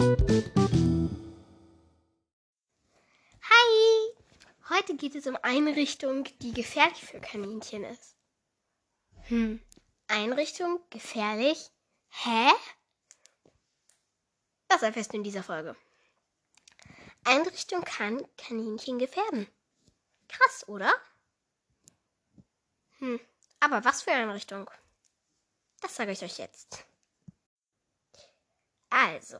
Hi! Heute geht es um Einrichtung, die gefährlich für Kaninchen ist. Hm, Einrichtung gefährlich? Hä? Das erfährst du in dieser Folge. Einrichtung kann Kaninchen gefährden. Krass, oder? Hm, aber was für Einrichtung? Das sage ich euch jetzt. Also,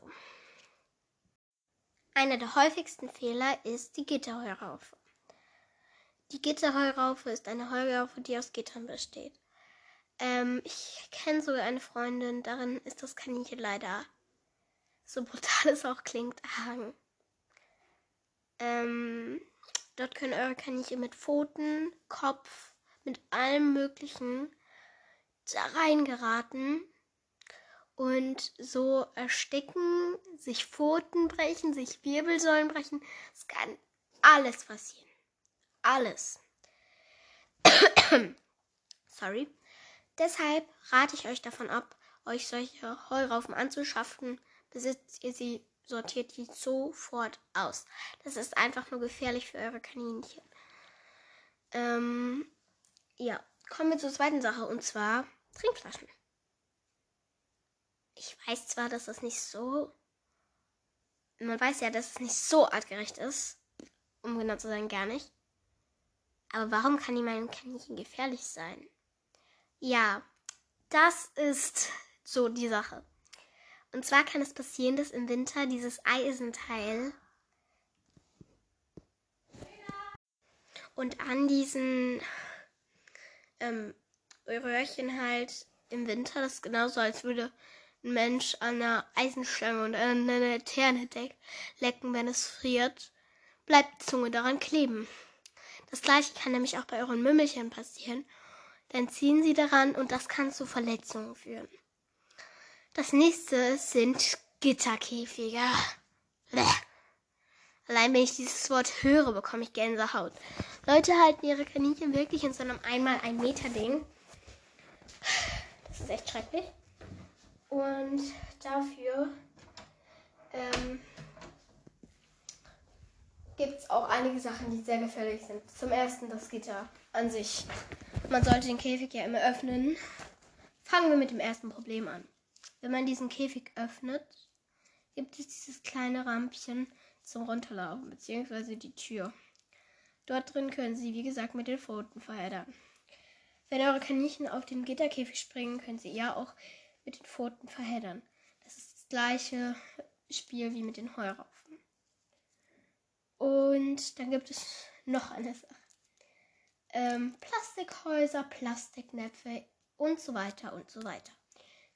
einer der häufigsten Fehler ist die Gitterheuraufe. Die Gitterheuraufe ist eine Heuraufe, die aus Gittern besteht. Ähm, ich kenne sogar eine Freundin, darin ist das Kaninchen leider, so brutal es auch klingt, erhangen. Ähm, dort können eure Kaninchen mit Pfoten, Kopf, mit allem Möglichen da reingeraten und so ersticken, sich Pfoten brechen, sich Wirbelsäulen brechen. Es kann alles passieren. Alles. Sorry. Deshalb rate ich euch davon ab, euch solche Heuraufen anzuschaffen. Besitzt ihr sie, sortiert die sofort aus. Das ist einfach nur gefährlich für eure Kaninchen. Ähm, ja, kommen wir zur zweiten Sache und zwar Trinkflaschen. Ich weiß zwar, dass das nicht so. Man weiß ja, dass es nicht so artgerecht ist. Um genau zu sein, gar nicht. Aber warum kann die meinem Kaninchen gefährlich sein? Ja, das ist so die Sache. Und zwar kann es passieren, dass im Winter dieses Eisenteil und an diesen ähm, Röhrchen halt im Winter, das ist genauso, als würde ein Mensch an einer Eisenstange und an einer Laterne lecken, wenn es friert, bleibt die Zunge daran kleben. Das gleiche kann nämlich auch bei euren Mümmelchen passieren. Dann ziehen sie daran und das kann zu Verletzungen führen. Das nächste sind Gitterkäfige. Bleh. Allein wenn ich dieses Wort höre, bekomme ich Gänsehaut. Leute halten ihre Kaninchen wirklich in so einem einmal ein Meter Ding. Das ist echt schrecklich. Und dafür ähm, gibt es auch einige Sachen, die sehr gefährlich sind. Zum ersten das Gitter an sich. Man sollte den Käfig ja immer öffnen. Fangen wir mit dem ersten Problem an. Wenn man diesen Käfig öffnet, gibt es dieses kleine Rampchen zum Runterlaufen, beziehungsweise die Tür. Dort drin können sie, wie gesagt, mit den Pfoten verheddern. Wenn eure Kaninchen auf den Gitterkäfig springen, können sie ja auch mit den Pfoten verheddern. Das ist das gleiche Spiel wie mit den Heuraufen. Und dann gibt es noch eine Sache. Ähm, Plastikhäuser, Plastiknäpfe und so weiter und so weiter.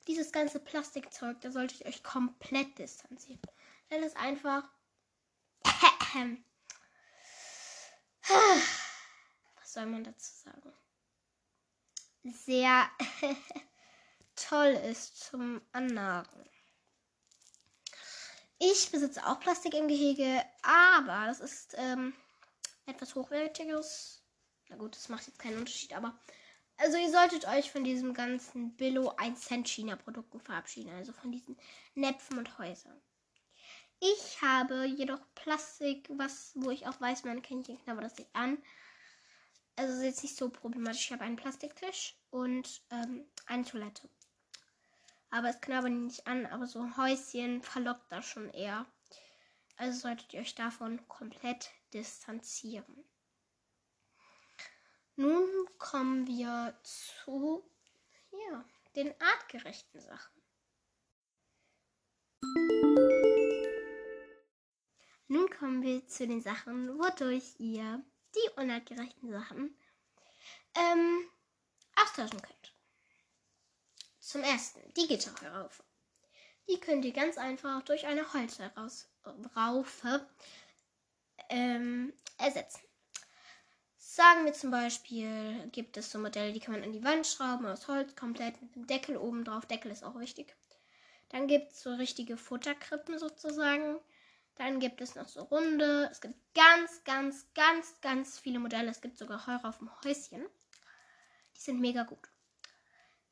Dieses ganze Plastikzeug, da solltet ihr euch komplett distanzieren. Denn es einfach was soll man dazu sagen? Sehr toll ist zum Annagen. Ich besitze auch Plastik im Gehege, aber das ist ähm, etwas hochwertiges. Na gut, das macht jetzt keinen Unterschied, aber also ihr solltet euch von diesem ganzen Billo 1 Cent China Produkten verabschieden, also von diesen Näpfen und Häusern. Ich habe jedoch Plastik, was, wo ich auch weiß, meine Kännchen knabbern das nicht an. Also ist jetzt nicht so problematisch. Ich habe einen Plastiktisch und ähm, eine Toilette. Aber es knabbert nicht an, aber so ein Häuschen verlockt das schon eher. Also solltet ihr euch davon komplett distanzieren. Nun kommen wir zu ja, den artgerechten Sachen. Nun kommen wir zu den Sachen, wodurch ihr die unartgerechten Sachen ähm, austauschen könnt. Zum ersten die Gitterraufe. Die könnt ihr ganz einfach durch eine Holzraufe ähm, ersetzen. Sagen wir zum Beispiel, gibt es so Modelle, die kann man an die Wand schrauben aus Holz, komplett mit dem Deckel oben drauf. Deckel ist auch wichtig. Dann gibt es so richtige Futterkrippen sozusagen. Dann gibt es noch so runde. Es gibt ganz, ganz, ganz, ganz viele Modelle. Es gibt sogar Heuer auf dem Häuschen. Die sind mega gut.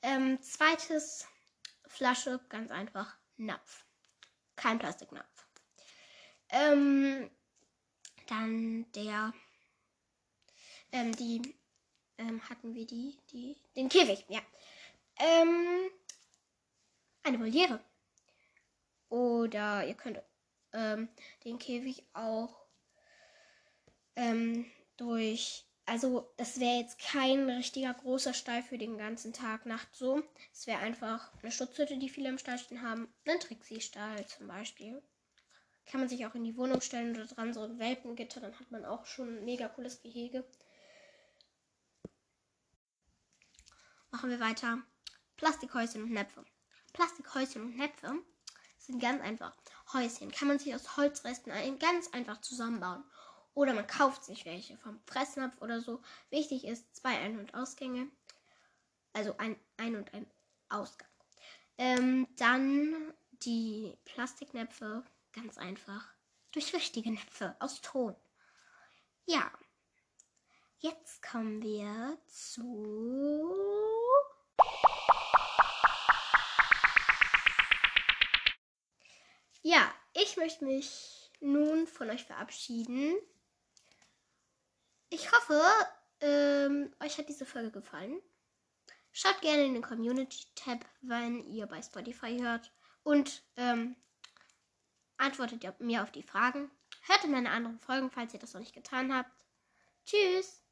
Ähm, zweites Flasche, ganz einfach, Napf. kein Plastiknapf. Ähm, dann der, ähm, die, ähm, hatten wir die, die, den Käfig, ja. Ähm, eine Voliere. Oder ihr könnt ähm, den Käfig auch durch, also das wäre jetzt kein richtiger großer Stall für den ganzen Tag, Nacht so. Es wäre einfach eine Schutzhütte, die viele im Stall stehen haben. Ein Trixie-Stall zum Beispiel. Kann man sich auch in die Wohnung stellen oder dran so ein Welpengitter, dann hat man auch schon ein mega cooles Gehege. Machen wir weiter. Plastikhäuschen und Näpfe. Plastikhäuschen und Näpfe sind ganz einfach. Häuschen kann man sich aus Holzresten ganz einfach zusammenbauen. Oder man kauft sich welche vom Fressnapf oder so. Wichtig ist zwei Ein- und Ausgänge. Also ein Ein- und ein Ausgang. Ähm, dann die Plastiknäpfe, ganz einfach. Durch richtige Näpfe aus Ton. Ja. Jetzt kommen wir zu. Ja, ich möchte mich nun von euch verabschieden. Ich hoffe, ähm, euch hat diese Folge gefallen. Schaut gerne in den Community-Tab, wenn ihr bei Spotify hört. Und ähm, antwortet mir auf die Fragen. Hört in meine anderen Folgen, falls ihr das noch nicht getan habt. Tschüss!